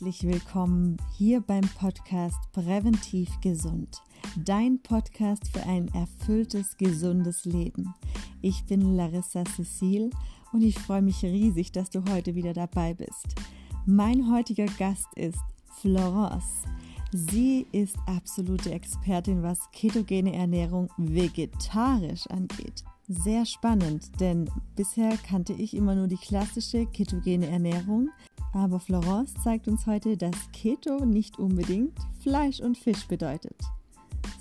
herzlich willkommen hier beim Podcast Präventiv Gesund, dein Podcast für ein erfülltes, gesundes Leben. Ich bin Larissa Cecil und ich freue mich riesig, dass du heute wieder dabei bist. Mein heutiger Gast ist Florence. Sie ist absolute Expertin, was ketogene Ernährung vegetarisch angeht. Sehr spannend, denn bisher kannte ich immer nur die klassische ketogene Ernährung, aber Florence zeigt uns heute, dass Keto nicht unbedingt Fleisch und Fisch bedeutet.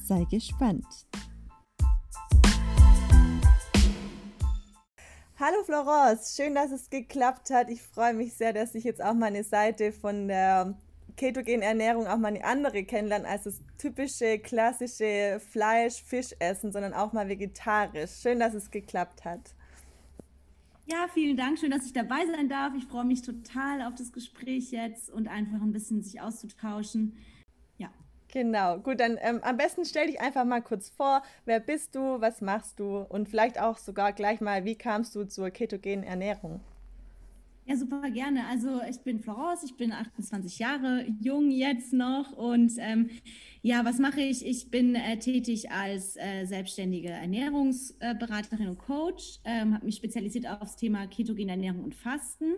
Sei gespannt. Hallo Florence, schön, dass es geklappt hat. Ich freue mich sehr, dass ich jetzt auch meine Seite von der ketogenen Ernährung auch mal eine andere kennenlernen als das typische, klassische Fleisch, Fisch essen, sondern auch mal vegetarisch. Schön, dass es geklappt hat. Ja, vielen Dank. Schön, dass ich dabei sein darf. Ich freue mich total auf das Gespräch jetzt und einfach ein bisschen sich auszutauschen. Ja. Genau. Gut, dann ähm, am besten stell dich einfach mal kurz vor. Wer bist du? Was machst du? Und vielleicht auch sogar gleich mal, wie kamst du zur ketogenen Ernährung? Ja, super gerne. Also ich bin Florence, ich bin 28 Jahre jung jetzt noch und ähm, ja, was mache ich? Ich bin äh, tätig als äh, selbstständige Ernährungsberaterin und Coach, ähm, habe mich spezialisiert auf das Thema ketogene Ernährung und Fasten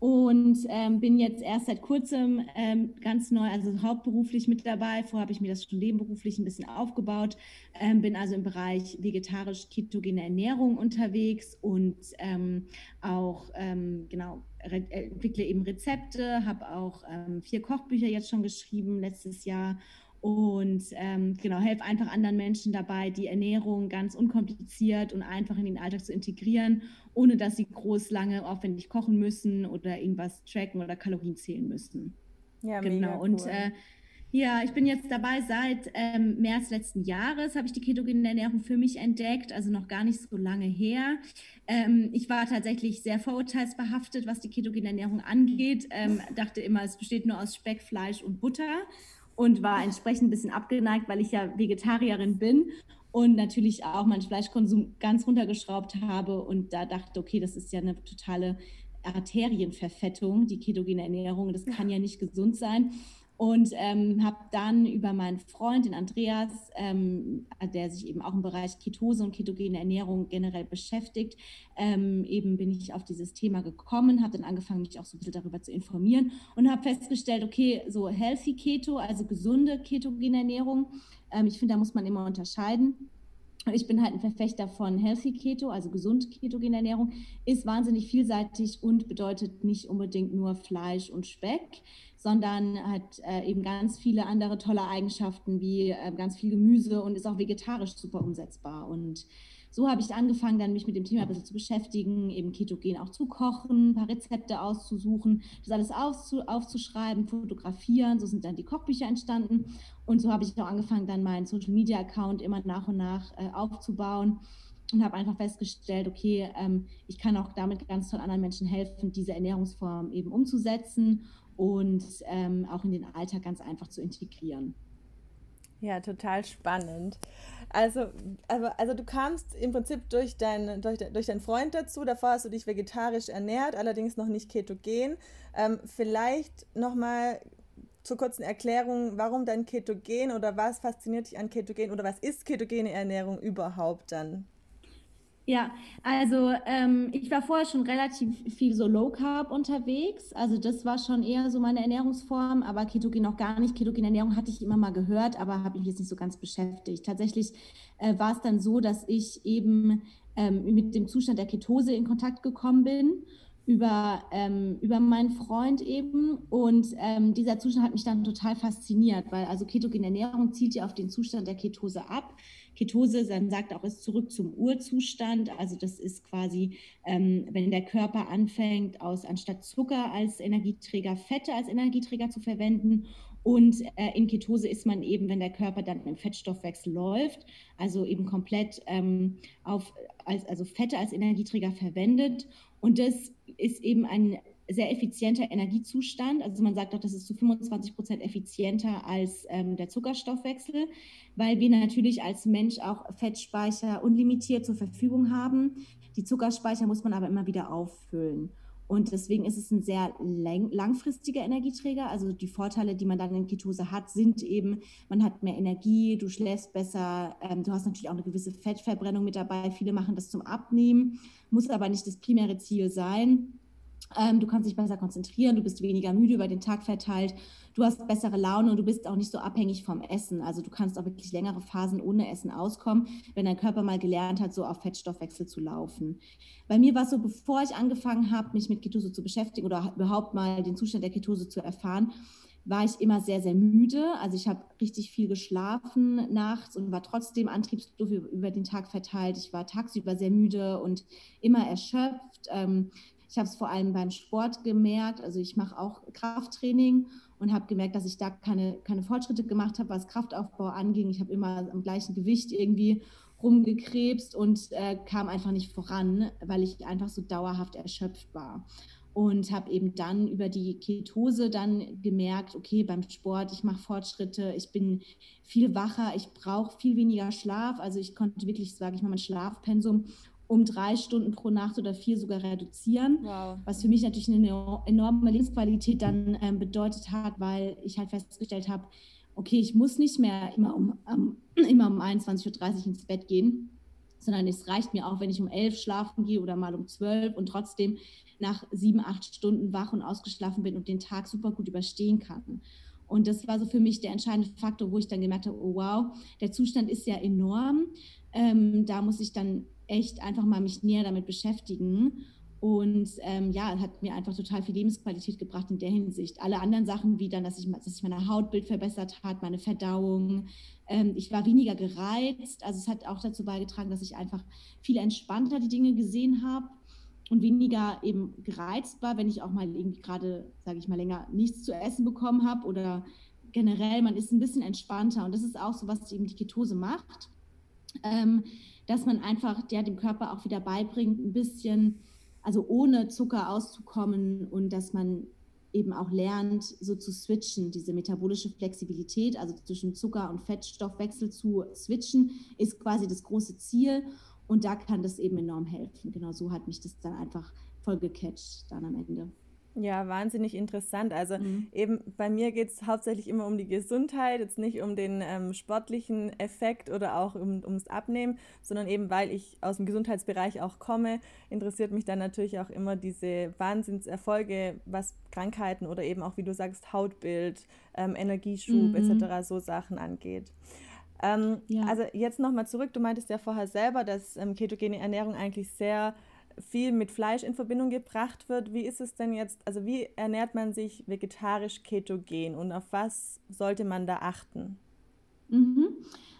und ähm, bin jetzt erst seit kurzem ähm, ganz neu, also hauptberuflich mit dabei. Vorher habe ich mir das schon nebenberuflich ein bisschen aufgebaut. Ähm, bin also im Bereich vegetarisch-ketogene Ernährung unterwegs und ähm, auch ähm, genau entwickle eben Rezepte, habe auch ähm, vier Kochbücher jetzt schon geschrieben letztes Jahr und ähm, genau, helfe einfach anderen Menschen dabei, die Ernährung ganz unkompliziert und einfach in den Alltag zu integrieren, ohne dass sie groß lange aufwendig kochen müssen oder irgendwas tracken oder Kalorien zählen müssen. Ja, genau. Cool. Und äh, ja, ich bin jetzt dabei seit ähm, März letzten Jahres, habe ich die ketogene Ernährung für mich entdeckt, also noch gar nicht so lange her. Ähm, ich war tatsächlich sehr vorurteilsbehaftet, was die ketogene Ernährung angeht. Ähm, dachte immer, es besteht nur aus Speck, Fleisch und Butter und war entsprechend ein bisschen abgeneigt, weil ich ja Vegetarierin bin und natürlich auch meinen Fleischkonsum ganz runtergeschraubt habe und da dachte, okay, das ist ja eine totale Arterienverfettung, die ketogene Ernährung, das kann ja nicht gesund sein und ähm, habe dann über meinen Freund, den Andreas, ähm, der sich eben auch im Bereich Ketose und ketogene Ernährung generell beschäftigt, ähm, eben bin ich auf dieses Thema gekommen, habe dann angefangen, mich auch so ein bisschen darüber zu informieren und habe festgestellt, okay, so Healthy Keto, also gesunde ketogene Ernährung, ähm, ich finde, da muss man immer unterscheiden. Ich bin halt ein Verfechter von Healthy Keto, also gesund ketogene Ernährung, ist wahnsinnig vielseitig und bedeutet nicht unbedingt nur Fleisch und Speck sondern hat äh, eben ganz viele andere tolle Eigenschaften wie äh, ganz viel Gemüse und ist auch vegetarisch super umsetzbar. Und so habe ich angefangen, dann mich mit dem Thema ein bisschen zu beschäftigen, eben ketogen auch zu kochen, ein paar Rezepte auszusuchen, das alles aufzu aufzuschreiben, fotografieren. So sind dann die Kochbücher entstanden. Und so habe ich auch angefangen, dann meinen Social Media Account immer nach und nach äh, aufzubauen und habe einfach festgestellt, okay, ähm, ich kann auch damit ganz toll anderen Menschen helfen, diese Ernährungsform eben umzusetzen und ähm, auch in den Alltag ganz einfach zu integrieren. Ja, total spannend. Also, also, also du kamst im Prinzip durch, dein, durch, durch deinen Freund dazu. Davor hast du dich vegetarisch ernährt, allerdings noch nicht ketogen. Ähm, vielleicht nochmal zur kurzen Erklärung, warum dann Ketogen oder was fasziniert dich an Ketogen oder was ist ketogene Ernährung überhaupt dann? Ja, also ähm, ich war vorher schon relativ viel so Low Carb unterwegs. Also das war schon eher so meine Ernährungsform, aber Ketogen noch gar nicht. Ketogene Ernährung hatte ich immer mal gehört, aber habe mich jetzt nicht so ganz beschäftigt. Tatsächlich äh, war es dann so, dass ich eben ähm, mit dem Zustand der Ketose in Kontakt gekommen bin über, ähm, über meinen Freund eben. Und ähm, dieser Zustand hat mich dann total fasziniert, weil also ketogene Ernährung zielt ja auf den Zustand der Ketose ab. Ketose, dann sagt auch, ist zurück zum Urzustand. Also das ist quasi, ähm, wenn der Körper anfängt, aus anstatt Zucker als Energieträger Fette als Energieträger zu verwenden. Und äh, in Ketose ist man eben, wenn der Körper dann im Fettstoffwechsel läuft, also eben komplett ähm, auf, als, also Fette als Energieträger verwendet. Und das ist eben ein sehr effizienter Energiezustand. Also man sagt auch, das ist zu 25 Prozent effizienter als ähm, der Zuckerstoffwechsel, weil wir natürlich als Mensch auch Fettspeicher unlimitiert zur Verfügung haben. Die Zuckerspeicher muss man aber immer wieder auffüllen. Und deswegen ist es ein sehr langfristiger Energieträger. Also die Vorteile, die man dann in Ketose hat, sind eben, man hat mehr Energie, du schläfst besser, ähm, du hast natürlich auch eine gewisse Fettverbrennung mit dabei. Viele machen das zum Abnehmen, muss aber nicht das primäre Ziel sein. Ähm, du kannst dich besser konzentrieren, du bist weniger müde über den Tag verteilt, du hast bessere Laune und du bist auch nicht so abhängig vom Essen. Also du kannst auch wirklich längere Phasen ohne Essen auskommen, wenn dein Körper mal gelernt hat, so auf Fettstoffwechsel zu laufen. Bei mir war es so, bevor ich angefangen habe, mich mit Ketose zu beschäftigen oder überhaupt mal den Zustand der Ketose zu erfahren, war ich immer sehr, sehr müde. Also ich habe richtig viel geschlafen nachts und war trotzdem antriebslos über den Tag verteilt. Ich war tagsüber sehr müde und immer erschöpft. Ich habe es vor allem beim Sport gemerkt. Also ich mache auch Krafttraining und habe gemerkt, dass ich da keine, keine Fortschritte gemacht habe, was Kraftaufbau anging. Ich habe immer am gleichen Gewicht irgendwie rumgekrebst und äh, kam einfach nicht voran, weil ich einfach so dauerhaft erschöpft war. Und habe eben dann über die Ketose dann gemerkt, okay, beim Sport, ich mache Fortschritte, ich bin viel wacher, ich brauche viel weniger Schlaf. Also ich konnte wirklich, sage ich mal, mein Schlafpensum um drei Stunden pro Nacht oder vier sogar reduzieren. Wow. Was für mich natürlich eine enorme Lebensqualität dann ähm, bedeutet hat, weil ich halt festgestellt habe, okay, ich muss nicht mehr immer um, um, immer um 21.30 Uhr ins Bett gehen, sondern es reicht mir auch, wenn ich um elf schlafen gehe oder mal um zwölf und trotzdem nach sieben, acht Stunden wach und ausgeschlafen bin und den Tag super gut überstehen kann. Und das war so für mich der entscheidende Faktor, wo ich dann gemerkt habe, oh wow, der Zustand ist ja enorm. Ähm, da muss ich dann echt einfach mal mich näher damit beschäftigen. Und ähm, ja, hat mir einfach total viel Lebensqualität gebracht in der Hinsicht. Alle anderen Sachen, wie dann, dass ich, dass sich meine Hautbild verbessert hat, meine Verdauung. Ähm, ich war weniger gereizt. Also es hat auch dazu beigetragen, dass ich einfach viel entspannter die Dinge gesehen habe und weniger eben gereizt war, wenn ich auch mal irgendwie gerade, sage ich mal, länger nichts zu essen bekommen habe oder generell, man ist ein bisschen entspannter. Und das ist auch so, was eben die Ketose macht. Ähm, dass man einfach ja, dem Körper auch wieder beibringt, ein bisschen, also ohne Zucker auszukommen und dass man eben auch lernt, so zu switchen, diese metabolische Flexibilität, also zwischen Zucker- und Fettstoffwechsel zu switchen, ist quasi das große Ziel. Und da kann das eben enorm helfen. Genau so hat mich das dann einfach voll gecatcht dann am Ende. Ja, wahnsinnig interessant. Also mhm. eben bei mir geht es hauptsächlich immer um die Gesundheit, jetzt nicht um den ähm, sportlichen Effekt oder auch um, ums Abnehmen, sondern eben weil ich aus dem Gesundheitsbereich auch komme, interessiert mich dann natürlich auch immer diese Wahnsinnserfolge, was Krankheiten oder eben auch, wie du sagst, Hautbild, ähm, Energieschub mhm. etc. so Sachen angeht. Ähm, ja. Also jetzt nochmal zurück, du meintest ja vorher selber, dass ähm, ketogene Ernährung eigentlich sehr viel mit Fleisch in Verbindung gebracht wird. Wie ist es denn jetzt, also wie ernährt man sich vegetarisch ketogen und auf was sollte man da achten? Mhm.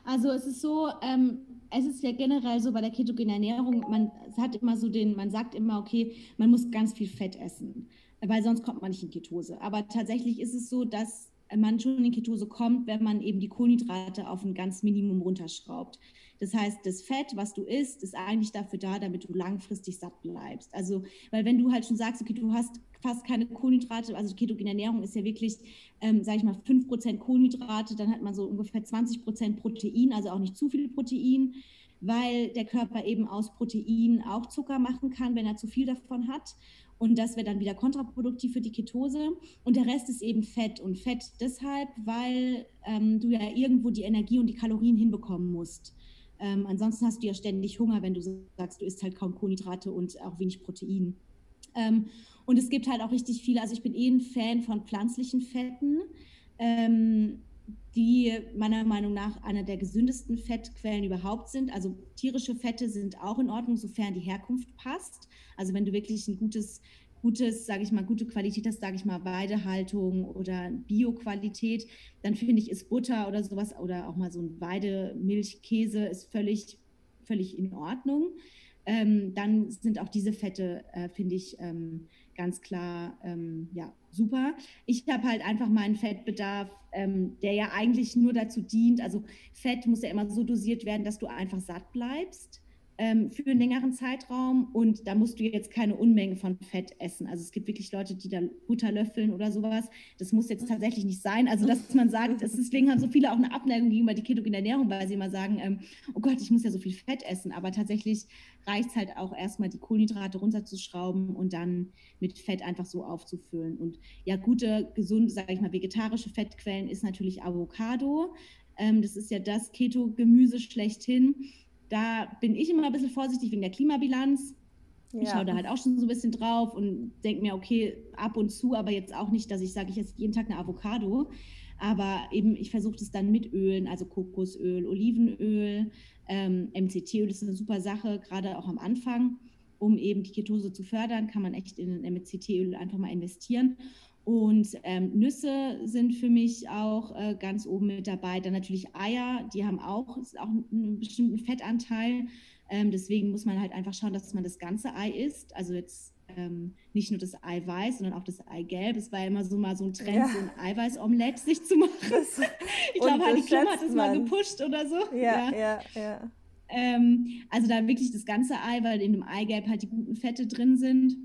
Also es ist so, ähm, es ist ja generell so bei der ketogenen Ernährung, man hat immer so den, man sagt immer, okay, man muss ganz viel Fett essen, weil sonst kommt man nicht in Ketose. Aber tatsächlich ist es so, dass man schon in Ketose kommt, wenn man eben die Kohlenhydrate auf ein ganz Minimum runterschraubt. Das heißt, das Fett, was du isst, ist eigentlich dafür da, damit du langfristig satt bleibst. Also, weil wenn du halt schon sagst, okay, du hast fast keine Kohlenhydrate, also ketogene Ernährung ist ja wirklich, ähm, sage ich mal, 5% Kohlenhydrate, dann hat man so ungefähr 20% Protein, also auch nicht zu viel Protein, weil der Körper eben aus Protein auch Zucker machen kann, wenn er zu viel davon hat. Und das wäre dann wieder kontraproduktiv für die Ketose. Und der Rest ist eben Fett. Und Fett deshalb, weil ähm, du ja irgendwo die Energie und die Kalorien hinbekommen musst. Ähm, ansonsten hast du ja ständig Hunger, wenn du sagst, du isst halt kaum Kohlenhydrate und auch wenig Protein. Ähm, und es gibt halt auch richtig viele, also ich bin eh ein Fan von pflanzlichen Fetten, ähm, die meiner Meinung nach einer der gesündesten Fettquellen überhaupt sind. Also tierische Fette sind auch in Ordnung, sofern die Herkunft passt. Also wenn du wirklich ein gutes gutes, sage ich mal, gute Qualität hast, sage ich mal, Weidehaltung oder Bio-Qualität, dann finde ich, ist Butter oder sowas oder auch mal so ein Weidemilchkäse ist völlig, völlig in Ordnung. Ähm, dann sind auch diese Fette, äh, finde ich, ähm, ganz klar, ähm, ja, super. Ich habe halt einfach meinen Fettbedarf, ähm, der ja eigentlich nur dazu dient, also Fett muss ja immer so dosiert werden, dass du einfach satt bleibst ähm, für einen längeren Zeitraum und da musst du jetzt keine Unmenge von Fett essen. Also es gibt wirklich Leute, die da Butter löffeln oder sowas. Das muss jetzt tatsächlich nicht sein. Also dass man sagt, deswegen haben so viele auch eine Abneigung gegenüber die ketogene Ernährung, weil sie immer sagen, ähm, oh Gott, ich muss ja so viel Fett essen. Aber tatsächlich reicht es halt auch erstmal die Kohlenhydrate runterzuschrauben und dann mit Fett einfach so aufzufüllen. Und ja, gute, gesunde, sage ich mal, vegetarische Fettquellen ist natürlich Avocado. Ähm, das ist ja das Keto-Gemüse schlechthin da bin ich immer ein bisschen vorsichtig wegen der Klimabilanz. Ja. Ich schaue da halt auch schon so ein bisschen drauf und denke mir, okay, ab und zu, aber jetzt auch nicht, dass ich sage, ich esse jeden Tag eine Avocado. Aber eben, ich versuche das dann mit Ölen, also Kokosöl, Olivenöl, ähm, MCT-Öl, das ist eine super Sache, gerade auch am Anfang, um eben die Ketose zu fördern, kann man echt in MCT-Öl einfach mal investieren. Und ähm, Nüsse sind für mich auch äh, ganz oben mit dabei. Dann natürlich Eier, die haben auch, auch einen bestimmten Fettanteil. Ähm, deswegen muss man halt einfach schauen, dass man das ganze Ei isst. Also jetzt ähm, nicht nur das Eiweiß, sondern auch das Eigelb. Es war ja immer so mal so ein Trend, ja. so ein Eiweißomelett sich zu machen. Das, ich glaube, Heidi Klum hat das mal gepusht oder so. Ja, ja, ja. ja. Ähm, also da wirklich das ganze Ei, weil in dem Eigelb halt die guten Fette drin sind.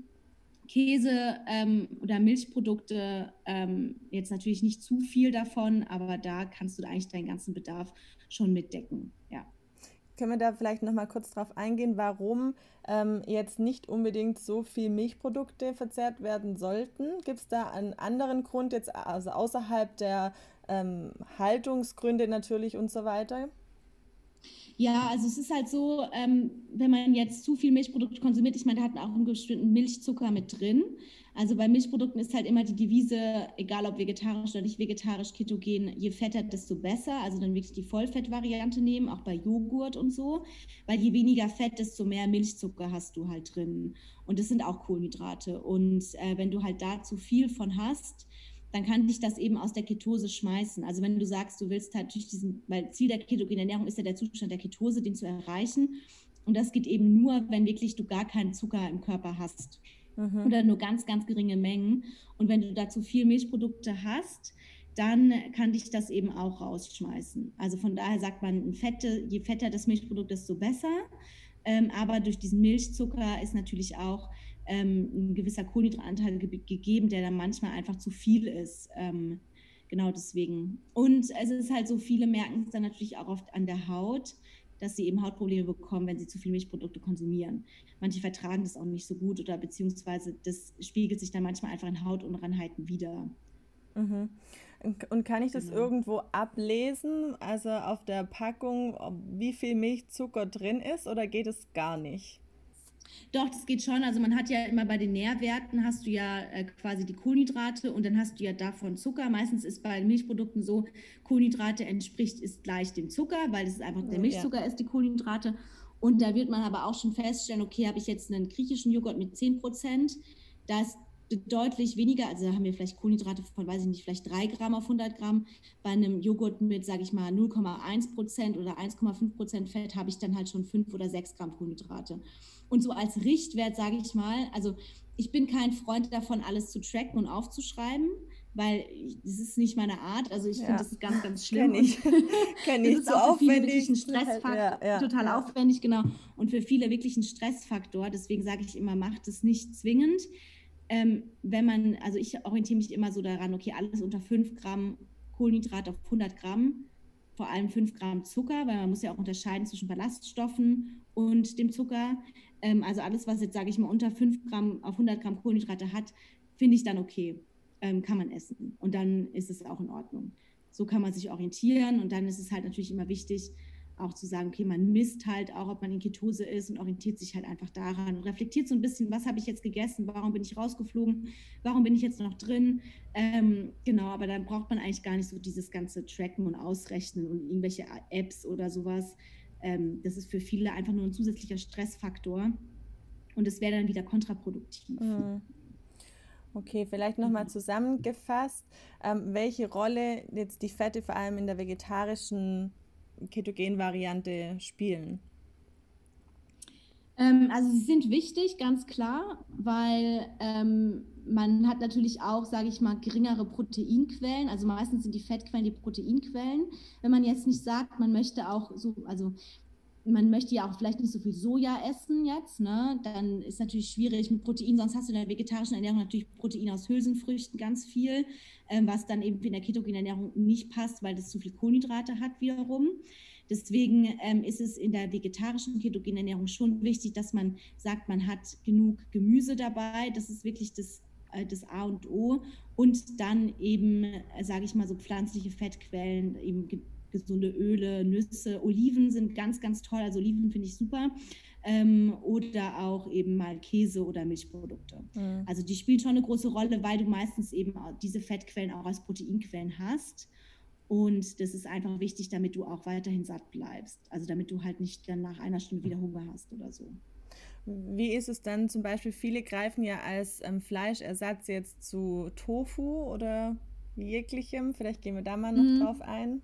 Käse ähm, oder Milchprodukte, ähm, jetzt natürlich nicht zu viel davon, aber da kannst du eigentlich deinen ganzen Bedarf schon mitdecken. Ja. Können wir da vielleicht noch mal kurz drauf eingehen, warum ähm, jetzt nicht unbedingt so viel Milchprodukte verzehrt werden sollten? Gibt es da einen anderen Grund, jetzt also außerhalb der ähm, Haltungsgründe natürlich und so weiter? Ja, also es ist halt so, ähm, wenn man jetzt zu viel Milchprodukte konsumiert, ich meine, da hat auch einen bestimmten Milchzucker mit drin. Also bei Milchprodukten ist halt immer die Devise, egal ob vegetarisch oder nicht vegetarisch, ketogen, je fetter, desto besser. Also dann wirklich die Vollfettvariante nehmen, auch bei Joghurt und so. Weil je weniger Fett, desto mehr Milchzucker hast du halt drin. Und das sind auch Kohlenhydrate. Und äh, wenn du halt da zu viel von hast, dann kann dich das eben aus der Ketose schmeißen. Also wenn du sagst, du willst halt durch diesen, weil Ziel der ketogenen Ernährung ist ja der Zustand der Ketose, den zu erreichen. Und das geht eben nur, wenn wirklich du gar keinen Zucker im Körper hast. Mhm. Oder nur ganz, ganz geringe Mengen. Und wenn du da zu viel Milchprodukte hast, dann kann dich das eben auch rausschmeißen. Also von daher sagt man, Fette, je fetter das Milchprodukt, desto besser. Ähm, aber durch diesen Milchzucker ist natürlich auch ähm, ein gewisser Kohlenhydratanteil ge gegeben, der dann manchmal einfach zu viel ist. Ähm, genau deswegen. Und es ist halt so, viele merken es dann natürlich auch oft an der Haut, dass sie eben Hautprobleme bekommen, wenn sie zu viel Milchprodukte konsumieren. Manche vertragen das auch nicht so gut oder beziehungsweise das spiegelt sich dann manchmal einfach in Hautunreinheiten wieder. Mhm. Und kann ich das genau. irgendwo ablesen, also auf der Packung, wie viel Milchzucker drin ist oder geht es gar nicht? Doch, das geht schon. Also man hat ja immer bei den Nährwerten hast du ja äh, quasi die Kohlenhydrate und dann hast du ja davon Zucker. Meistens ist bei Milchprodukten so, Kohlenhydrate entspricht ist gleich dem Zucker, weil es einfach der Milchzucker ja. ist, die Kohlenhydrate. Und da wird man aber auch schon feststellen, okay, habe ich jetzt einen griechischen Joghurt mit 10 Prozent, da ist deutlich weniger, also da haben wir vielleicht Kohlenhydrate von, weiß ich nicht, vielleicht 3 Gramm auf 100 Gramm. Bei einem Joghurt mit, sage ich mal, 0,1 Prozent oder 1,5 Prozent Fett habe ich dann halt schon 5 oder 6 Gramm Kohlenhydrate. Und so als Richtwert, sage ich mal, also ich bin kein Freund davon, alles zu tracken und aufzuschreiben, weil das ist nicht meine Art. Also ich ja. finde, das ist ganz, ganz schlimm. Kenn ich. Kenn ich. das ist so auch aufwendig. für viele wirklich ein Stressfaktor. Ja, ja, total aufwendig, genau. Und für viele wirklich ein Stressfaktor. Deswegen sage ich immer, macht es nicht zwingend. Ähm, wenn man, also ich orientiere mich immer so daran, okay, alles unter 5 Gramm Kohlenhydrat auf 100 Gramm, vor allem 5 Gramm Zucker, weil man muss ja auch unterscheiden zwischen Ballaststoffen und dem Zucker. Ähm, also alles, was jetzt, sage ich mal, unter 5 Gramm auf 100 Gramm Kohlenhydrate hat, finde ich dann okay, ähm, kann man essen. Und dann ist es auch in Ordnung. So kann man sich orientieren und dann ist es halt natürlich immer wichtig, auch zu sagen, okay, man misst halt auch, ob man in Ketose ist und orientiert sich halt einfach daran und reflektiert so ein bisschen, was habe ich jetzt gegessen, warum bin ich rausgeflogen, warum bin ich jetzt noch drin. Ähm, genau, aber dann braucht man eigentlich gar nicht so dieses ganze Tracken und Ausrechnen und irgendwelche Apps oder sowas, ähm, das ist für viele einfach nur ein zusätzlicher Stressfaktor und es wäre dann wieder kontraproduktiv. Mhm. Okay, vielleicht nochmal mhm. zusammengefasst, ähm, welche Rolle jetzt die Fette vor allem in der vegetarischen Ketogen-Variante spielen? Ähm, also sie sind wichtig, ganz klar, weil ähm, man hat natürlich auch, sage ich mal, geringere Proteinquellen. Also meistens sind die Fettquellen die Proteinquellen. Wenn man jetzt nicht sagt, man möchte auch so, also man möchte ja auch vielleicht nicht so viel Soja essen jetzt, ne? Dann ist natürlich schwierig mit Protein, sonst hast du in der vegetarischen Ernährung natürlich Protein aus Hülsenfrüchten ganz viel, ähm, was dann eben in der ketogenen Ernährung nicht passt, weil das zu viel Kohlenhydrate hat wiederum. Deswegen ähm, ist es in der vegetarischen ketogenen Ernährung schon wichtig, dass man sagt, man hat genug Gemüse dabei. Das ist wirklich das, äh, das A und O. Und dann eben, äh, sage ich mal, so pflanzliche Fettquellen, eben gesunde Öle, Nüsse, Oliven sind ganz, ganz toll. Also Oliven finde ich super. Ähm, oder auch eben mal Käse oder Milchprodukte. Mhm. Also die spielen schon eine große Rolle, weil du meistens eben diese Fettquellen auch als Proteinquellen hast. Und das ist einfach wichtig, damit du auch weiterhin satt bleibst. Also damit du halt nicht dann nach einer Stunde wieder Hunger hast oder so. Wie ist es dann zum Beispiel, viele greifen ja als ähm, Fleischersatz jetzt zu Tofu oder jeglichem. Vielleicht gehen wir da mal noch mhm. drauf ein.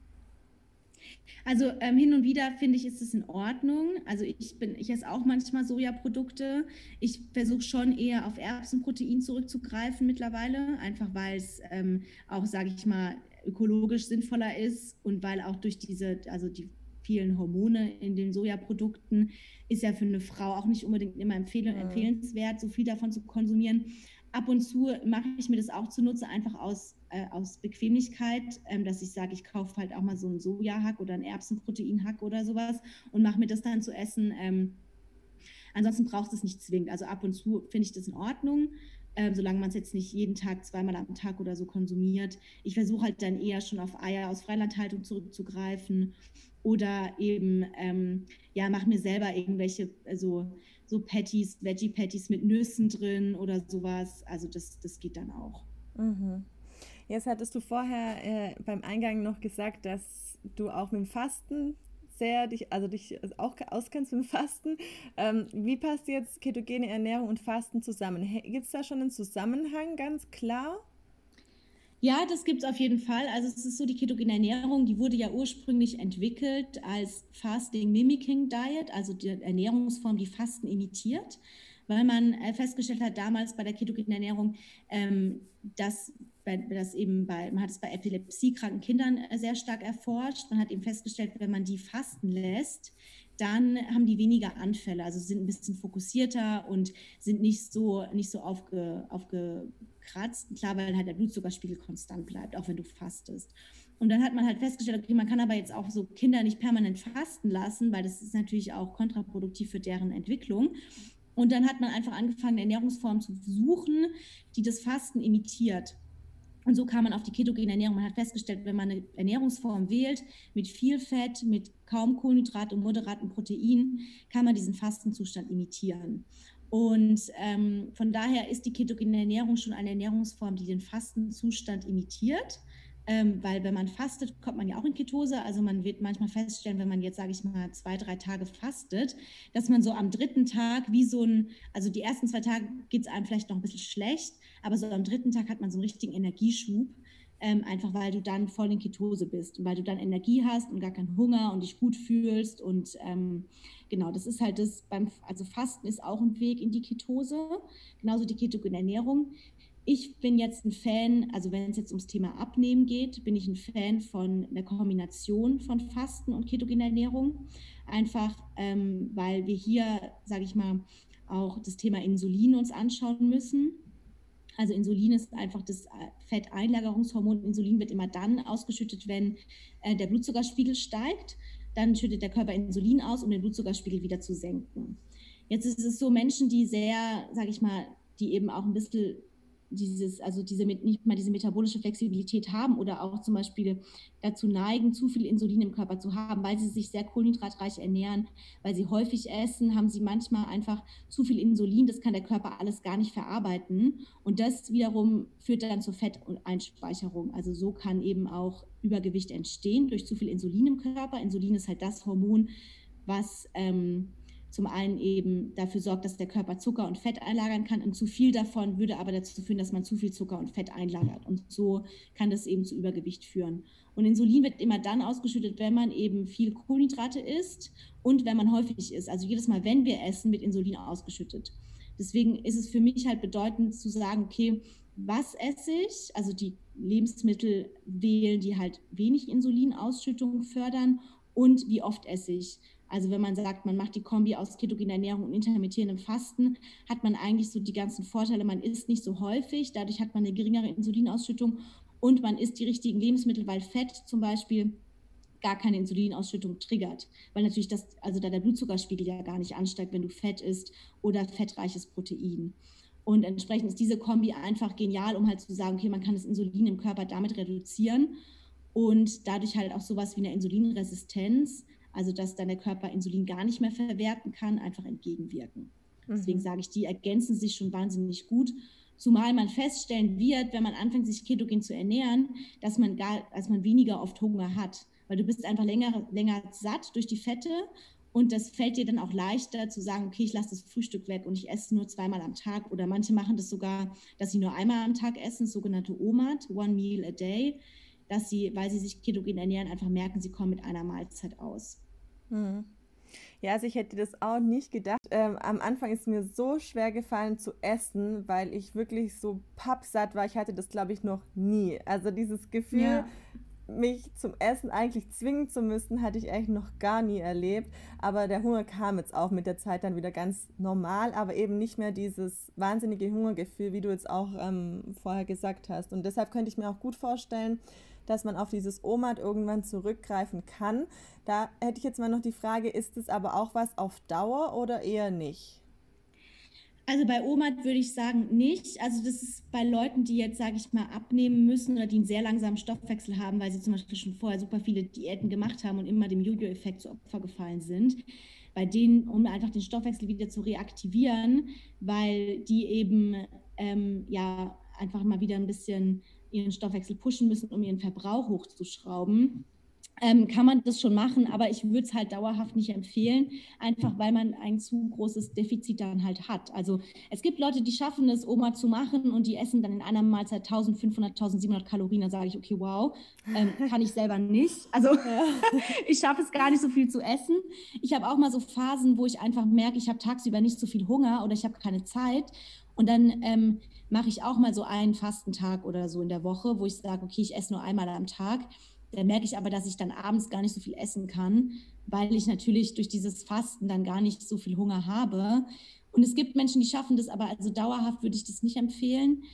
Also ähm, hin und wieder finde ich, ist es in Ordnung. Also ich bin, ich esse auch manchmal Sojaprodukte. Ich versuche schon eher auf Erbsenprotein zurückzugreifen mittlerweile, einfach weil es ähm, auch, sage ich mal, ökologisch sinnvoller ist und weil auch durch diese, also die vielen Hormone in den Sojaprodukten ist ja für eine Frau auch nicht unbedingt immer empfehl empfehlenswert, so viel davon zu konsumieren. Ab und zu mache ich mir das auch zunutze, einfach aus äh, aus Bequemlichkeit, ähm, dass ich sage, ich kaufe halt auch mal so einen Sojahack oder einen Erbsenproteinhack oder sowas und mache mir das dann zu essen. Ähm, ansonsten braucht es nicht zwingend. Also ab und zu finde ich das in Ordnung. Ähm, solange man es jetzt nicht jeden Tag, zweimal am Tag oder so konsumiert. Ich versuche halt dann eher schon auf Eier aus Freilandhaltung zurückzugreifen oder eben, ähm, ja, mache mir selber irgendwelche, also so Patties, Veggie-Patties mit Nüssen drin oder sowas. Also das, das geht dann auch. Mhm. Jetzt hattest du vorher äh, beim Eingang noch gesagt, dass du auch mit dem Fasten sehr dich, also dich auch auskennst mit dem Fasten. Ähm, wie passt jetzt ketogene Ernährung und Fasten zusammen? Gibt es da schon einen Zusammenhang ganz klar? Ja, das gibt es auf jeden Fall. Also es ist so, die ketogene Ernährung, die wurde ja ursprünglich entwickelt als Fasting Mimicking Diet, also die Ernährungsform, die Fasten imitiert, weil man äh, festgestellt hat damals bei der ketogenen Ernährung, ähm, dass das eben bei, man hat es bei epilepsiekranken Kindern äh, sehr stark erforscht. Man hat eben festgestellt, wenn man die fasten lässt, dann haben die weniger Anfälle, also sind ein bisschen fokussierter und sind nicht so, nicht so aufge, aufgekratzt. Klar, weil halt der Blutzuckerspiegel konstant bleibt, auch wenn du fastest. Und dann hat man halt festgestellt, okay, man kann aber jetzt auch so Kinder nicht permanent fasten lassen, weil das ist natürlich auch kontraproduktiv für deren Entwicklung. Und dann hat man einfach angefangen, Ernährungsformen zu suchen, die das Fasten imitiert. Und so kam man auf die ketogene Ernährung. Man hat festgestellt, wenn man eine Ernährungsform wählt mit viel Fett, mit kaum Kohlenhydrat und moderaten Protein, kann man diesen Fastenzustand imitieren. Und ähm, von daher ist die ketogene Ernährung schon eine Ernährungsform, die den Fastenzustand imitiert. Ähm, weil wenn man fastet, kommt man ja auch in Ketose. Also man wird manchmal feststellen, wenn man jetzt, sage ich mal, zwei, drei Tage fastet, dass man so am dritten Tag wie so ein, also die ersten zwei Tage geht es einem vielleicht noch ein bisschen schlecht, aber so am dritten Tag hat man so einen richtigen Energieschub. Ähm, einfach weil du dann voll in Ketose bist und weil du dann Energie hast und gar keinen Hunger und dich gut fühlst. Und ähm, genau, das ist halt das beim, also Fasten ist auch ein Weg in die Ketose, genauso die ketogene Ernährung. Ich bin jetzt ein Fan, also wenn es jetzt ums Thema Abnehmen geht, bin ich ein Fan von der Kombination von Fasten und ketogener Ernährung. Einfach, ähm, weil wir hier, sage ich mal, auch das Thema Insulin uns anschauen müssen. Also Insulin ist einfach das äh, Fetteinlagerungshormon. Insulin wird immer dann ausgeschüttet, wenn äh, der Blutzuckerspiegel steigt. Dann schüttet der Körper Insulin aus, um den Blutzuckerspiegel wieder zu senken. Jetzt ist es so, Menschen, die sehr, sage ich mal, die eben auch ein bisschen dieses, also diese nicht mal diese metabolische Flexibilität haben oder auch zum Beispiel dazu neigen, zu viel Insulin im Körper zu haben, weil sie sich sehr kohlenhydratreich ernähren, weil sie häufig essen, haben sie manchmal einfach zu viel Insulin. Das kann der Körper alles gar nicht verarbeiten. Und das wiederum führt dann zur Fetteinspeicherung. Also so kann eben auch Übergewicht entstehen durch zu viel Insulin im Körper. Insulin ist halt das Hormon, was ähm, zum einen eben dafür sorgt, dass der Körper Zucker und Fett einlagern kann und zu viel davon würde aber dazu führen, dass man zu viel Zucker und Fett einlagert und so kann das eben zu Übergewicht führen. Und Insulin wird immer dann ausgeschüttet, wenn man eben viel Kohlenhydrate isst und wenn man häufig isst. Also jedes Mal, wenn wir essen, wird Insulin ausgeschüttet. Deswegen ist es für mich halt bedeutend zu sagen, okay, was esse ich? Also die Lebensmittel wählen, die halt wenig Insulinausschüttung fördern und wie oft esse ich. Also wenn man sagt, man macht die Kombi aus ketogener Ernährung und intermittierendem Fasten, hat man eigentlich so die ganzen Vorteile. Man isst nicht so häufig, dadurch hat man eine geringere Insulinausschüttung und man isst die richtigen Lebensmittel, weil Fett zum Beispiel gar keine Insulinausschüttung triggert, weil natürlich das, also da der Blutzuckerspiegel ja gar nicht ansteigt, wenn du Fett isst oder fettreiches Protein. Und entsprechend ist diese Kombi einfach genial, um halt zu sagen, okay, man kann das Insulin im Körper damit reduzieren und dadurch halt auch sowas wie eine Insulinresistenz, also dass dann der Körper Insulin gar nicht mehr verwerten kann, einfach entgegenwirken. Mhm. Deswegen sage ich, die ergänzen sich schon wahnsinnig gut. Zumal man feststellen wird, wenn man anfängt, sich ketogen zu ernähren, dass man gar, dass man weniger oft Hunger hat weil du bist einfach länger, länger satt durch die Fette und das fällt dir dann auch leichter zu sagen, okay, ich lasse das Frühstück weg und ich esse nur zweimal am Tag. Oder manche machen das sogar, dass sie nur einmal am Tag essen, sogenannte OMAD, One Meal a Day, dass sie, weil sie sich ketogen ernähren, einfach merken, sie kommen mit einer Mahlzeit aus. Hm. Ja, also ich hätte das auch nicht gedacht. Ähm, am Anfang ist mir so schwer gefallen zu essen, weil ich wirklich so pappsatt war. Ich hatte das, glaube ich, noch nie. Also dieses Gefühl, ja mich zum Essen eigentlich zwingen zu müssen, hatte ich eigentlich noch gar nie erlebt. Aber der Hunger kam jetzt auch mit der Zeit dann wieder ganz normal, aber eben nicht mehr dieses wahnsinnige Hungergefühl, wie du jetzt auch ähm, vorher gesagt hast. Und deshalb könnte ich mir auch gut vorstellen, dass man auf dieses OMAD irgendwann zurückgreifen kann. Da hätte ich jetzt mal noch die Frage, ist es aber auch was auf Dauer oder eher nicht? Also bei OMAD würde ich sagen nicht. Also das ist bei Leuten, die jetzt, sage ich mal, abnehmen müssen oder die einen sehr langsamen Stoffwechsel haben, weil sie zum Beispiel schon vorher super viele Diäten gemacht haben und immer dem Jojo-Effekt zu Opfer gefallen sind. Bei denen, um einfach den Stoffwechsel wieder zu reaktivieren, weil die eben ähm, ja einfach mal wieder ein bisschen ihren Stoffwechsel pushen müssen, um ihren Verbrauch hochzuschrauben ähm, kann man das schon machen, aber ich würde es halt dauerhaft nicht empfehlen, einfach weil man ein zu großes Defizit dann halt hat. Also es gibt Leute, die schaffen es, Oma zu machen und die essen dann in einer Mahlzeit 1500, 1700 Kalorien. Da sage ich, okay, wow, ähm, kann ich selber nicht. Also ich schaffe es gar nicht so viel zu essen. Ich habe auch mal so Phasen, wo ich einfach merke, ich habe tagsüber nicht so viel Hunger oder ich habe keine Zeit. Und dann ähm, mache ich auch mal so einen Fastentag oder so in der Woche, wo ich sage, okay, ich esse nur einmal am Tag. Da merke ich aber, dass ich dann abends gar nicht so viel essen kann, weil ich natürlich durch dieses Fasten dann gar nicht so viel Hunger habe. Und es gibt Menschen, die schaffen das, aber also dauerhaft würde ich das nicht empfehlen,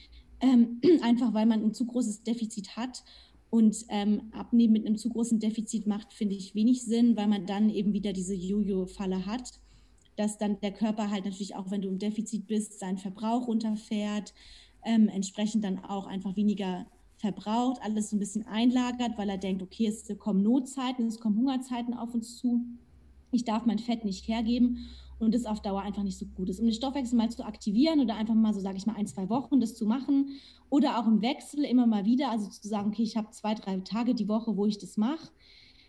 ähm, einfach weil man ein zu großes Defizit hat. Und ähm, Abnehmen mit einem zu großen Defizit macht, finde ich, wenig Sinn, weil man dann eben wieder diese Jojo-Falle hat, dass dann der Körper halt natürlich auch, wenn du im Defizit bist, seinen Verbrauch runterfährt, ähm, entsprechend dann auch einfach weniger verbraucht, alles so ein bisschen einlagert, weil er denkt, okay, es kommen Notzeiten, es kommen Hungerzeiten auf uns zu. Ich darf mein Fett nicht hergeben und das auf Dauer einfach nicht so gut ist. Um den Stoffwechsel mal zu aktivieren oder einfach mal so, sage ich mal, ein, zwei Wochen das zu machen oder auch im Wechsel immer mal wieder, also zu sagen, okay, ich habe zwei, drei Tage die Woche, wo ich das mache.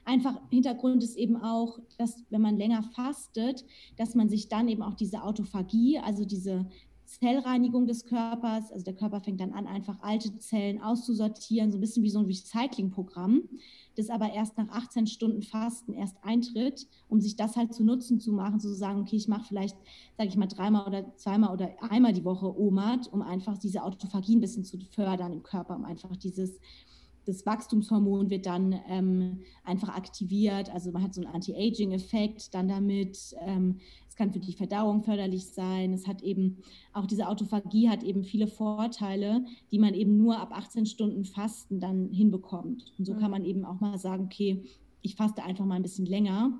Einfach Hintergrund ist eben auch, dass wenn man länger fastet, dass man sich dann eben auch diese Autophagie, also diese Zellreinigung des Körpers. Also der Körper fängt dann an, einfach alte Zellen auszusortieren, so ein bisschen wie so ein Recycling-Programm, das aber erst nach 18 Stunden Fasten erst eintritt, um sich das halt zu Nutzen zu machen, zu sagen, okay, ich mache vielleicht, sage ich mal, dreimal oder zweimal oder einmal die Woche OMAD, um einfach diese Autophagie ein bisschen zu fördern im Körper, um einfach dieses das Wachstumshormon wird dann ähm, einfach aktiviert. Also man hat so einen Anti-Aging-Effekt dann damit. Ähm, es kann für die Verdauung förderlich sein. Es hat eben auch diese Autophagie hat eben viele Vorteile, die man eben nur ab 18 Stunden Fasten dann hinbekommt. Und so mhm. kann man eben auch mal sagen, okay, ich faste einfach mal ein bisschen länger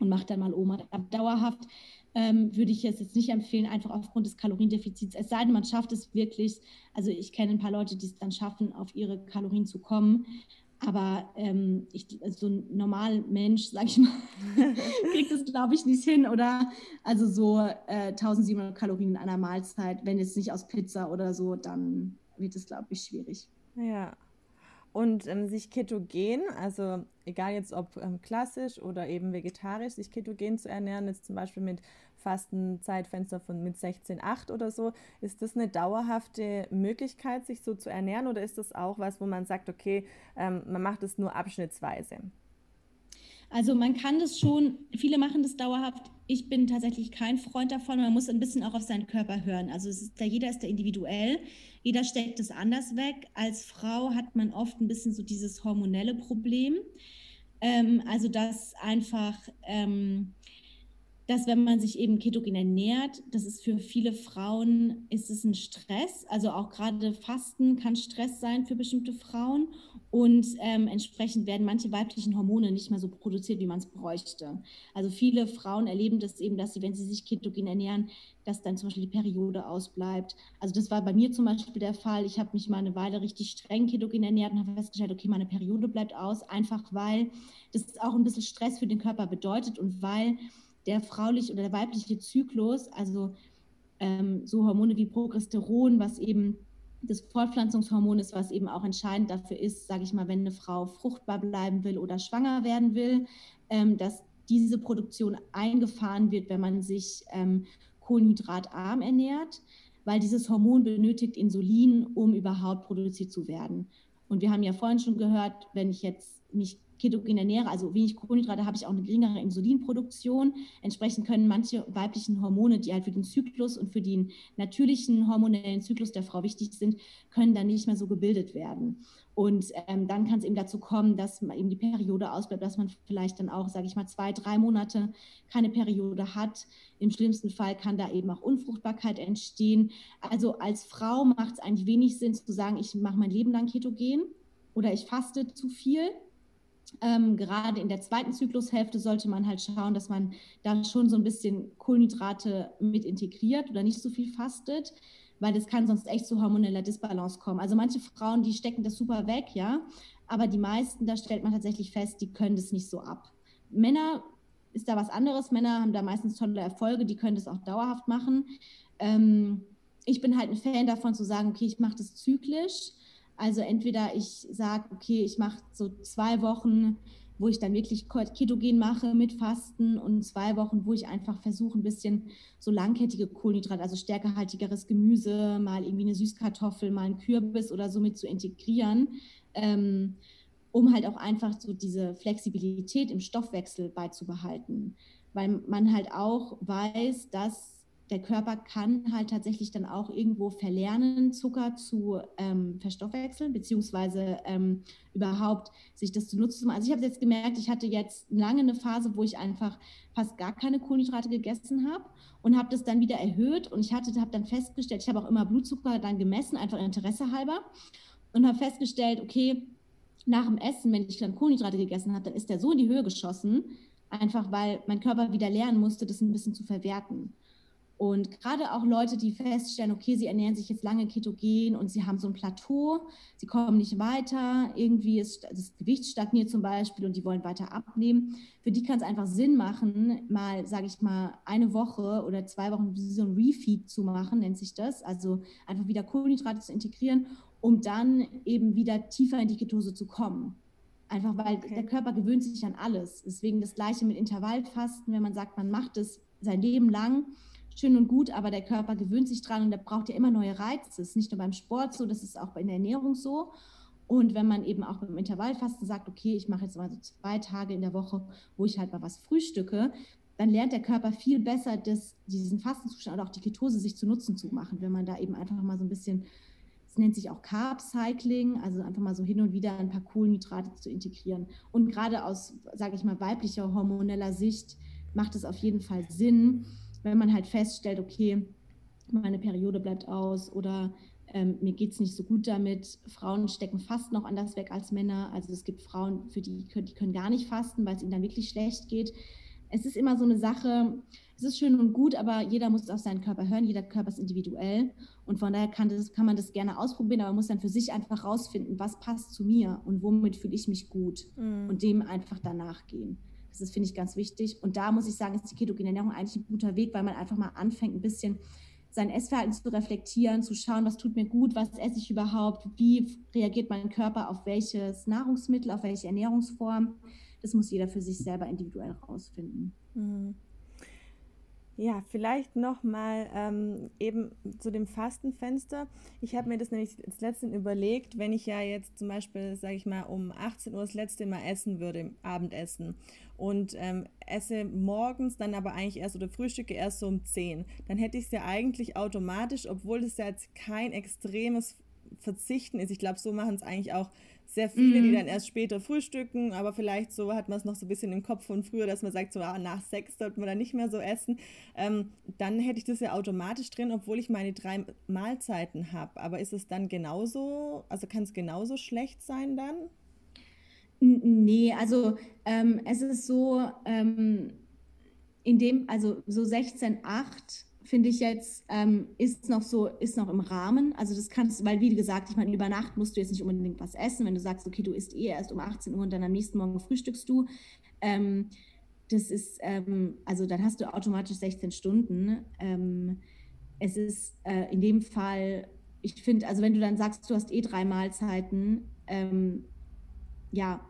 und mache dann mal Oma dauerhaft ähm, würde ich es jetzt nicht empfehlen, einfach aufgrund des Kaloriendefizits. Es sei denn, man schafft es wirklich. Also ich kenne ein paar Leute, die es dann schaffen, auf ihre Kalorien zu kommen. Aber ähm, ich, so ein normaler Mensch, sag ich mal, kriegt das, glaube ich, nicht hin. Oder also so äh, 1700 Kalorien in einer Mahlzeit, wenn jetzt nicht aus Pizza oder so, dann wird es, glaube ich, schwierig. Ja. Und ähm, sich ketogen, also egal jetzt ob ähm, klassisch oder eben vegetarisch, sich ketogen zu ernähren, jetzt zum Beispiel mit Fastenzeitfenster von mit 16,8 oder so, ist das eine dauerhafte Möglichkeit, sich so zu ernähren oder ist das auch was, wo man sagt, okay, ähm, man macht es nur abschnittsweise? Also man kann das schon, viele machen das dauerhaft. Ich bin tatsächlich kein Freund davon. Man muss ein bisschen auch auf seinen Körper hören. Also ist jeder ist da individuell. Jeder steckt es anders weg. Als Frau hat man oft ein bisschen so dieses hormonelle Problem. Ähm, also dass einfach ähm, dass wenn man sich eben ketogen ernährt, das ist für viele Frauen, ist es ein Stress. Also auch gerade Fasten kann Stress sein für bestimmte Frauen. Und ähm, entsprechend werden manche weiblichen Hormone nicht mehr so produziert, wie man es bräuchte. Also viele Frauen erleben das eben, dass sie, wenn sie sich ketogen ernähren, dass dann zum Beispiel die Periode ausbleibt. Also das war bei mir zum Beispiel der Fall. Ich habe mich mal eine Weile richtig streng ketogen ernährt und habe festgestellt, okay, meine Periode bleibt aus, einfach weil das auch ein bisschen Stress für den Körper bedeutet und weil der frauliche oder der weibliche Zyklus, also ähm, so Hormone wie Progesteron, was eben das Fortpflanzungshormon ist, was eben auch entscheidend dafür ist, sage ich mal, wenn eine Frau fruchtbar bleiben will oder schwanger werden will, ähm, dass diese Produktion eingefahren wird, wenn man sich ähm, kohlenhydratarm ernährt, weil dieses Hormon benötigt Insulin, um überhaupt produziert zu werden. Und wir haben ja vorhin schon gehört, wenn ich jetzt mich ketogen ernähre, also wenig Kohlenhydrate, habe ich auch eine geringere Insulinproduktion. Entsprechend können manche weiblichen Hormone, die halt für den Zyklus und für den natürlichen hormonellen Zyklus der Frau wichtig sind, können dann nicht mehr so gebildet werden. Und ähm, dann kann es eben dazu kommen, dass eben die Periode ausbleibt, dass man vielleicht dann auch, sage ich mal, zwei, drei Monate keine Periode hat. Im schlimmsten Fall kann da eben auch Unfruchtbarkeit entstehen. Also als Frau macht es eigentlich wenig Sinn zu sagen, ich mache mein Leben lang ketogen oder ich faste zu viel ähm, gerade in der zweiten Zyklushälfte sollte man halt schauen, dass man da schon so ein bisschen Kohlenhydrate mit integriert oder nicht so viel fastet, weil das kann sonst echt zu hormoneller Disbalance kommen. Also manche Frauen, die stecken das super weg, ja, aber die meisten, da stellt man tatsächlich fest, die können das nicht so ab. Männer ist da was anderes. Männer haben da meistens tolle Erfolge, die können das auch dauerhaft machen. Ähm, ich bin halt ein Fan davon zu sagen, okay, ich mache das zyklisch also entweder ich sage, okay, ich mache so zwei Wochen, wo ich dann wirklich ketogen mache mit Fasten und zwei Wochen, wo ich einfach versuche, ein bisschen so langkettige Kohlenhydrate, also stärkehaltigeres Gemüse, mal irgendwie eine Süßkartoffel, mal ein Kürbis oder so mit zu integrieren, ähm, um halt auch einfach so diese Flexibilität im Stoffwechsel beizubehalten. Weil man halt auch weiß, dass der Körper kann halt tatsächlich dann auch irgendwo verlernen, Zucker zu ähm, verstoffwechseln, beziehungsweise ähm, überhaupt sich das zu nutzen. Also ich habe jetzt gemerkt, ich hatte jetzt lange eine Phase, wo ich einfach fast gar keine Kohlenhydrate gegessen habe und habe das dann wieder erhöht und ich hatte, habe dann festgestellt, ich habe auch immer Blutzucker dann gemessen, einfach Interesse halber und habe festgestellt, okay, nach dem Essen, wenn ich dann Kohlenhydrate gegessen habe, dann ist der so in die Höhe geschossen, einfach weil mein Körper wieder lernen musste, das ein bisschen zu verwerten. Und gerade auch Leute, die feststellen, okay, sie ernähren sich jetzt lange ketogen und sie haben so ein Plateau, sie kommen nicht weiter, irgendwie ist das Gewicht stagniert zum Beispiel und die wollen weiter abnehmen. Für die kann es einfach Sinn machen, mal, sage ich mal, eine Woche oder zwei Wochen so ein Refeed zu machen, nennt sich das. Also einfach wieder Kohlenhydrate zu integrieren, um dann eben wieder tiefer in die Ketose zu kommen. Einfach weil okay. der Körper gewöhnt sich an alles. Deswegen das gleiche mit Intervallfasten, wenn man sagt, man macht es sein Leben lang schön und gut, aber der Körper gewöhnt sich dran und der braucht ja immer neue Reize. Das ist nicht nur beim Sport so, das ist auch in der Ernährung so. Und wenn man eben auch beim Intervallfasten sagt, okay, ich mache jetzt mal so zwei Tage in der Woche, wo ich halt mal was frühstücke, dann lernt der Körper viel besser, das, diesen Fastenzustand oder auch die Ketose sich zu Nutzen zu machen, wenn man da eben einfach mal so ein bisschen, es nennt sich auch Carb Cycling, also einfach mal so hin und wieder ein paar Kohlenhydrate zu integrieren. Und gerade aus, sage ich mal, weiblicher hormoneller Sicht macht es auf jeden Fall Sinn, wenn man halt feststellt, okay, meine Periode bleibt aus oder ähm, mir geht es nicht so gut damit. Frauen stecken fast noch anders weg als Männer. Also es gibt Frauen, für die, die können gar nicht fasten, weil es ihnen dann wirklich schlecht geht. Es ist immer so eine Sache, es ist schön und gut, aber jeder muss auf seinen Körper hören, jeder Körper ist individuell und von daher kann, das, kann man das gerne ausprobieren, aber man muss dann für sich einfach rausfinden, was passt zu mir und womit fühle ich mich gut mhm. und dem einfach danach gehen. Das ist, finde ich, ganz wichtig. Und da muss ich sagen, ist die ketogene Ernährung eigentlich ein guter Weg, weil man einfach mal anfängt, ein bisschen sein Essverhalten zu reflektieren, zu schauen, was tut mir gut, was esse ich überhaupt, wie reagiert mein Körper auf welches Nahrungsmittel, auf welche Ernährungsform. Das muss jeder für sich selber individuell rausfinden. Mhm. Ja, vielleicht nochmal ähm, eben zu dem Fastenfenster. Ich habe mir das nämlich das letzte überlegt, wenn ich ja jetzt zum Beispiel, sage ich mal, um 18 Uhr das letzte Mal essen würde, Abendessen und ähm, esse morgens dann aber eigentlich erst oder frühstücke erst so um 10, dann hätte ich es ja eigentlich automatisch, obwohl das ja jetzt kein extremes Verzichten ist. Ich glaube, so machen es eigentlich auch sehr viele, mm. die mhm. dann erst später frühstücken, aber vielleicht so hat man es noch so ein bisschen im Kopf von früher, dass man sagt, so ah, nach sechs sollte man dann nicht mehr so essen. Ähm, dann hätte ich das ja automatisch drin, obwohl ich meine drei Mahlzeiten habe. Aber ist es dann genauso, also kann es genauso schlecht sein dann? Nee, also ähm, es ist so, ähm, in dem, also so 16,8 finde ich jetzt, ähm, ist noch so, ist noch im Rahmen. Also das kannst, weil wie gesagt, ich meine, über Nacht musst du jetzt nicht unbedingt was essen. Wenn du sagst, okay, du isst eh erst um 18 Uhr und dann am nächsten Morgen frühstückst du, ähm, das ist, ähm, also dann hast du automatisch 16 Stunden. Ähm, es ist äh, in dem Fall, ich finde, also wenn du dann sagst, du hast eh drei Mahlzeiten, ähm, ja,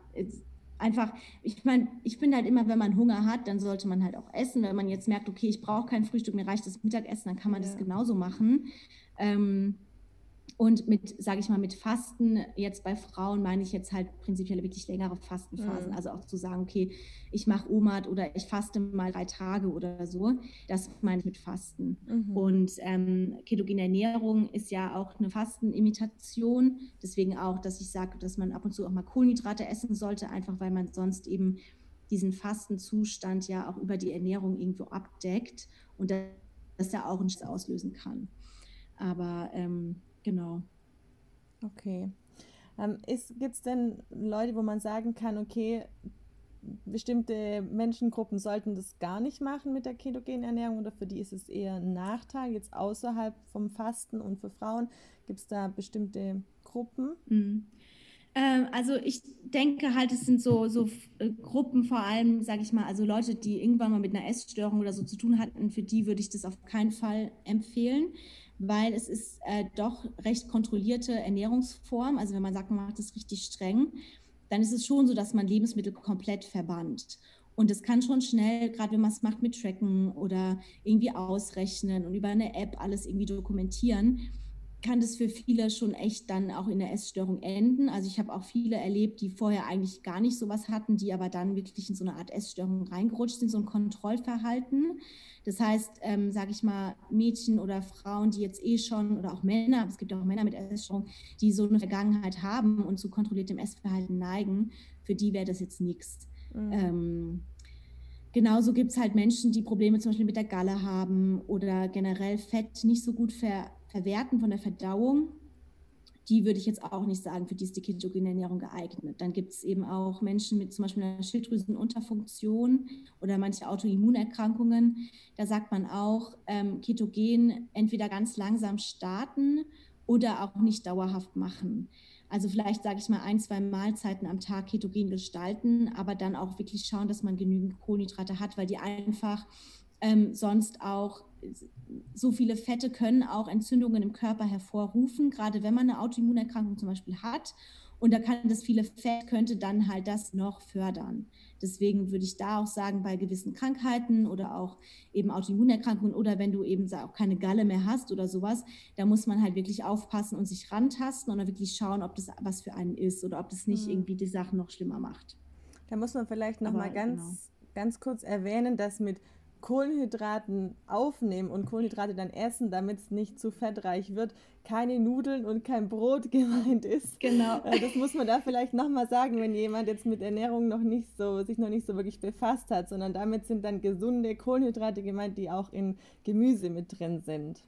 einfach, ich meine, ich finde halt immer, wenn man Hunger hat, dann sollte man halt auch essen. Wenn man jetzt merkt, okay, ich brauche kein Frühstück, mir reicht das Mittagessen, dann kann man ja. das genauso machen. Ähm, und mit, sage ich mal, mit Fasten, jetzt bei Frauen meine ich jetzt halt prinzipiell wirklich längere Fastenphasen. Mhm. Also auch zu sagen, okay, ich mache Omat oder ich faste mal drei Tage oder so. Das meine ich mit Fasten. Mhm. Und ähm, ketogene Ernährung ist ja auch eine Fastenimitation. Deswegen auch, dass ich sage, dass man ab und zu auch mal Kohlenhydrate essen sollte, einfach weil man sonst eben diesen Fastenzustand ja auch über die Ernährung irgendwo abdeckt und das ja auch nichts auslösen kann. Aber ähm, Genau. Okay. Ähm, Gibt es denn Leute, wo man sagen kann, okay, bestimmte Menschengruppen sollten das gar nicht machen mit der ketogenen Ernährung oder für die ist es eher ein Nachteil, jetzt außerhalb vom Fasten und für Frauen? Gibt es da bestimmte Gruppen? Mhm. Ähm, also ich denke halt, es sind so, so äh, Gruppen vor allem, sage ich mal, also Leute, die irgendwann mal mit einer Essstörung oder so zu tun hatten, für die würde ich das auf keinen Fall empfehlen weil es ist äh, doch recht kontrollierte Ernährungsform. Also wenn man sagt, man macht das richtig streng, dann ist es schon so, dass man Lebensmittel komplett verbannt. Und es kann schon schnell, gerade wenn man es macht mit Tracken oder irgendwie ausrechnen und über eine App alles irgendwie dokumentieren, kann das für viele schon echt dann auch in der Essstörung enden. Also ich habe auch viele erlebt, die vorher eigentlich gar nicht sowas hatten, die aber dann wirklich in so eine Art Essstörung reingerutscht sind, so ein Kontrollverhalten. Das heißt, ähm, sage ich mal, Mädchen oder Frauen, die jetzt eh schon, oder auch Männer, es gibt auch Männer mit Essstörung, die so eine Vergangenheit haben und zu kontrolliertem Essverhalten neigen, für die wäre das jetzt nichts. Mhm. Ähm, Genauso gibt es halt Menschen, die Probleme zum Beispiel mit der Galle haben oder generell Fett nicht so gut ver Verwerten von der Verdauung, die würde ich jetzt auch nicht sagen, für die ist die ketogene Ernährung geeignet. Dann gibt es eben auch Menschen mit zum Beispiel einer Schilddrüsenunterfunktion oder manche Autoimmunerkrankungen. Da sagt man auch, ähm, Ketogen entweder ganz langsam starten oder auch nicht dauerhaft machen. Also vielleicht sage ich mal ein, zwei Mahlzeiten am Tag ketogen gestalten, aber dann auch wirklich schauen, dass man genügend Kohlenhydrate hat, weil die einfach ähm, sonst auch so viele Fette können auch Entzündungen im Körper hervorrufen, gerade wenn man eine Autoimmunerkrankung zum Beispiel hat. Und da kann das viele Fett könnte dann halt das noch fördern. Deswegen würde ich da auch sagen, bei gewissen Krankheiten oder auch eben Autoimmunerkrankungen oder wenn du eben auch keine Galle mehr hast oder sowas, da muss man halt wirklich aufpassen und sich rantasten und dann wirklich schauen, ob das was für einen ist oder ob das nicht mhm. irgendwie die Sachen noch schlimmer macht. Da muss man vielleicht noch Aber, mal ganz, genau. ganz kurz erwähnen, dass mit Kohlenhydraten aufnehmen und Kohlenhydrate dann essen, damit es nicht zu fettreich wird, keine Nudeln und kein Brot gemeint ist. Genau. Äh, das muss man da vielleicht nochmal sagen, wenn jemand jetzt mit Ernährung noch nicht so, sich noch nicht so wirklich befasst hat, sondern damit sind dann gesunde Kohlenhydrate gemeint, die auch in Gemüse mit drin sind.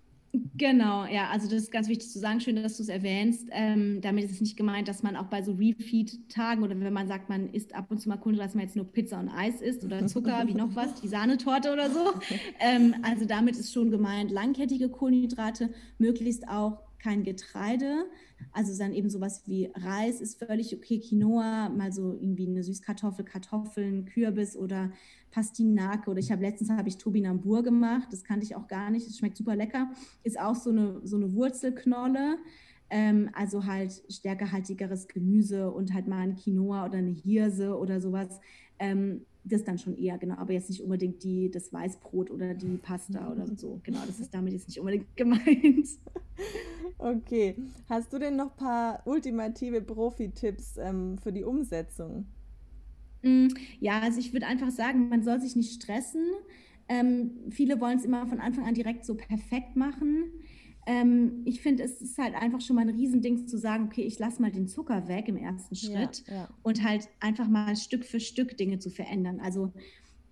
Genau, ja, also das ist ganz wichtig zu sagen. Schön, dass du es erwähnst. Ähm, damit ist es nicht gemeint, dass man auch bei so Refeed-Tagen oder wenn man sagt, man isst ab und zu mal Kohlenhydrate, dass man jetzt nur Pizza und Eis isst oder Zucker, wie noch was, die Sahnetorte oder so. Ähm, also damit ist schon gemeint, langkettige Kohlenhydrate, möglichst auch kein Getreide. Also dann eben sowas wie Reis ist völlig okay, Quinoa, mal so irgendwie eine Süßkartoffel, Kartoffeln, Kürbis oder Pastinake. Oder ich habe letztens habe ich Tobinambur gemacht, das kannte ich auch gar nicht, das schmeckt super lecker, ist auch so eine, so eine Wurzelknolle, ähm, also halt stärkehaltigeres Gemüse und halt mal ein Quinoa oder eine Hirse oder sowas, ähm, das dann schon eher, genau, aber jetzt nicht unbedingt die, das Weißbrot oder die Pasta oder so, genau, das ist damit jetzt nicht unbedingt gemeint. Okay, hast du denn noch ein paar ultimative Profi-Tipps ähm, für die Umsetzung? Mm, ja, also ich würde einfach sagen, man soll sich nicht stressen. Ähm, viele wollen es immer von Anfang an direkt so perfekt machen. Ähm, ich finde, es ist halt einfach schon mal ein Riesending zu sagen, okay, ich lasse mal den Zucker weg im ersten Schritt ja, ja. und halt einfach mal Stück für Stück Dinge zu verändern. Also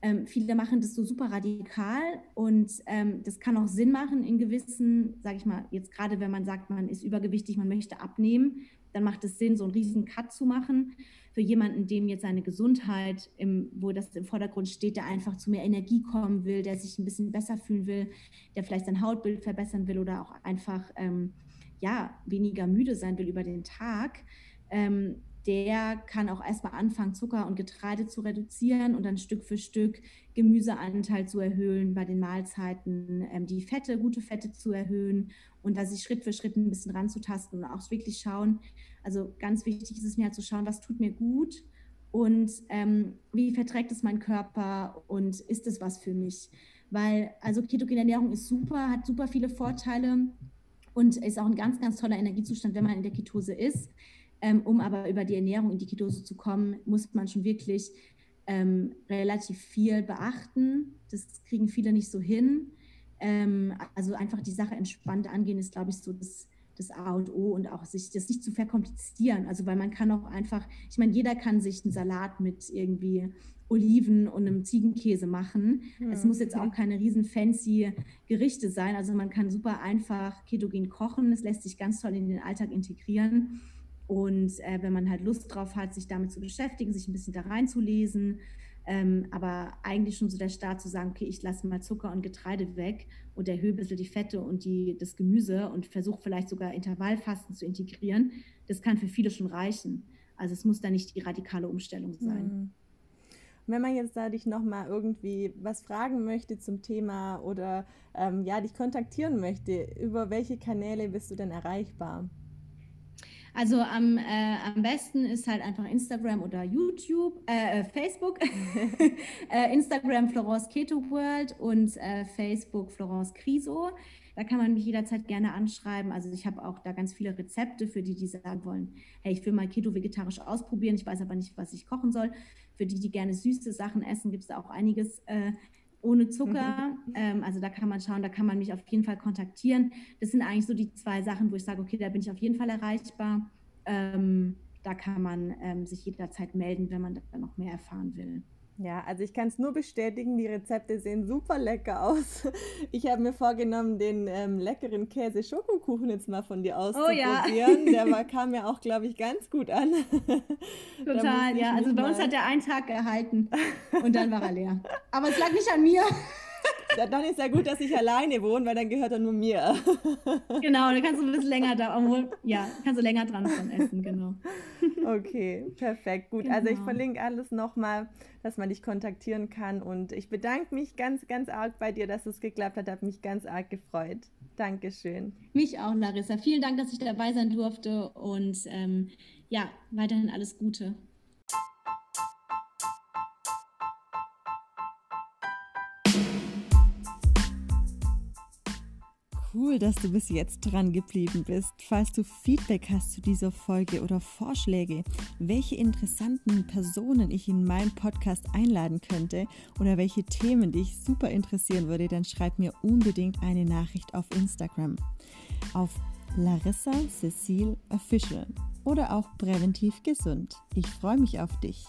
ähm, viele machen das so super radikal und ähm, das kann auch Sinn machen in gewissen, sage ich mal, jetzt gerade wenn man sagt, man ist übergewichtig, man möchte abnehmen, dann macht es Sinn, so einen riesen Cut zu machen. Für jemanden, dem jetzt seine Gesundheit, im, wo das im Vordergrund steht, der einfach zu mehr Energie kommen will, der sich ein bisschen besser fühlen will, der vielleicht sein Hautbild verbessern will oder auch einfach ähm, ja, weniger müde sein will über den Tag, ähm, der kann auch erstmal anfangen, Zucker und Getreide zu reduzieren und dann Stück für Stück Gemüseanteil zu erhöhen bei den Mahlzeiten, ähm, die Fette, gute Fette zu erhöhen und da sich Schritt für Schritt ein bisschen ranzutasten und auch wirklich schauen. Also ganz wichtig ist es mir halt zu schauen, was tut mir gut und ähm, wie verträgt es mein Körper und ist es was für mich? Weil also ketogene Ernährung ist super, hat super viele Vorteile und ist auch ein ganz, ganz toller Energiezustand, wenn man in der Ketose ist. Ähm, um aber über die Ernährung in die Ketose zu kommen, muss man schon wirklich ähm, relativ viel beachten. Das kriegen viele nicht so hin. Ähm, also einfach die Sache entspannt angehen, ist, glaube ich, so das, das A und O und auch sich das nicht zu verkomplizieren. Also weil man kann auch einfach, ich meine, jeder kann sich einen Salat mit irgendwie Oliven und einem Ziegenkäse machen. Mhm. Es muss jetzt auch keine riesen fancy Gerichte sein. Also man kann super einfach ketogen kochen. Es lässt sich ganz toll in den Alltag integrieren. Und äh, wenn man halt Lust drauf hat, sich damit zu beschäftigen, sich ein bisschen da reinzulesen, ähm, aber eigentlich schon so der Start zu sagen, okay, ich lasse mal Zucker und Getreide weg und erhöhe ein bisschen die Fette und die, das Gemüse und versuche vielleicht sogar Intervallfasten zu integrieren, das kann für viele schon reichen. Also es muss da nicht die radikale Umstellung sein. Mhm. Wenn man jetzt da dich nochmal irgendwie was fragen möchte zum Thema oder ähm, ja, dich kontaktieren möchte, über welche Kanäle bist du denn erreichbar? Also am, äh, am besten ist halt einfach Instagram oder YouTube, äh, äh Facebook, äh, Instagram Florence Keto World und äh, Facebook Florence Criso. Da kann man mich jederzeit gerne anschreiben. Also ich habe auch da ganz viele Rezepte für die, die sagen wollen, hey, ich will mal Keto vegetarisch ausprobieren, ich weiß aber nicht, was ich kochen soll. Für die, die gerne süße Sachen essen, gibt es da auch einiges ohne Zucker. ähm, also da kann man schauen, da kann man mich auf jeden Fall kontaktieren. Das sind eigentlich so die zwei Sachen, wo ich sage, okay, da bin ich auf jeden Fall erreichbar. Ähm, da kann man ähm, sich jederzeit melden, wenn man da noch mehr erfahren will. Ja, also ich kann es nur bestätigen, die Rezepte sehen super lecker aus. Ich habe mir vorgenommen, den ähm, leckeren Käse-Schokokuchen jetzt mal von dir auszuprobieren. Oh, ja. Der war, kam mir auch, glaube ich, ganz gut an. Total, ja. Also bei uns hat er einen Tag gehalten und dann war er leer. Aber es lag nicht an mir. Dann ist ja gut, dass ich alleine wohne, weil dann gehört er nur mir. Genau, dann kannst du ein bisschen länger da, obwohl, ja, kannst du länger dran von essen, genau. Okay, perfekt, gut. Genau. Also ich genau. verlinke alles nochmal, dass man dich kontaktieren kann und ich bedanke mich ganz, ganz arg bei dir, dass es geklappt hat, habe mich ganz arg gefreut. Dankeschön. Mich auch, Larissa. Vielen Dank, dass ich dabei sein durfte und ähm, ja, weiterhin alles Gute. Cool, dass du bis jetzt dran geblieben bist. Falls du Feedback hast zu dieser Folge oder Vorschläge, welche interessanten Personen ich in meinem Podcast einladen könnte oder welche Themen dich super interessieren würde, dann schreib mir unbedingt eine Nachricht auf Instagram. Auf Larissa Cecile Official oder auch präventiv gesund. Ich freue mich auf dich.